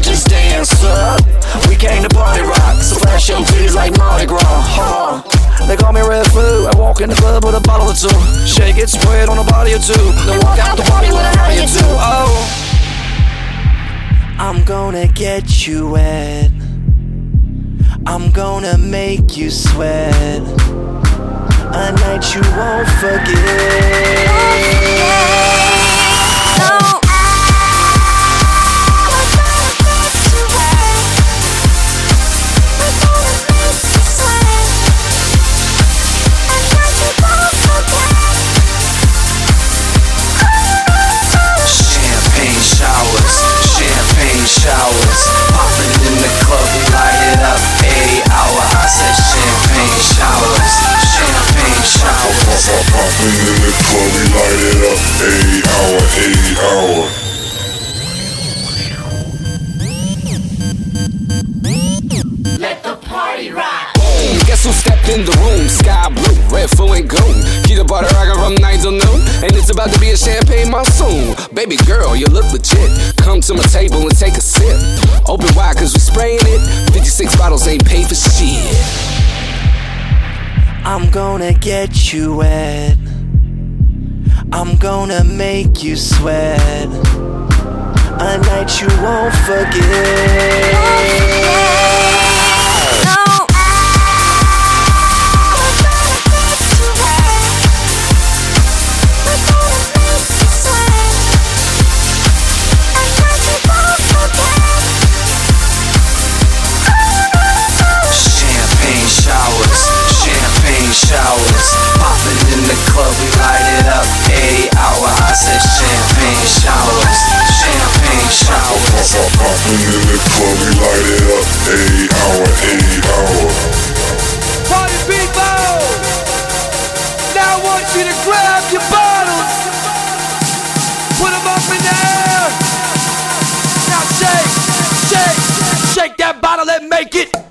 just dance up. We came to party rock, so flash your titties like Mardi Gras. Huh. They call me Redfoo. I walk in the club with a bottle or two. Shake it, spread on a body or two. Then walk out the party with a howdy or two. Oh. I'm gonna get you wet. I'm gonna make you sweat. A night you won't forget. In the room? Sky Blu, red, full and gold. The butter from 9 till noon. And it's about to be a champagne monsoon. Baby girl, you look legit. Come to my table and take a sip. Open wide, cause we spraying it. 56 bottles ain't paid for shit. I'm gonna get you wet. I'm gonna make you sweat. A night you won't forget. the club, we light it up. 80 hour, I said champagne showers, champagne showers. Pop pop pop in the club, we light it up. 80 hour, 80 hour. Party people! Now I want you to grab your bottles, put them up in the air. Now shake, shake, shake that bottle and make it.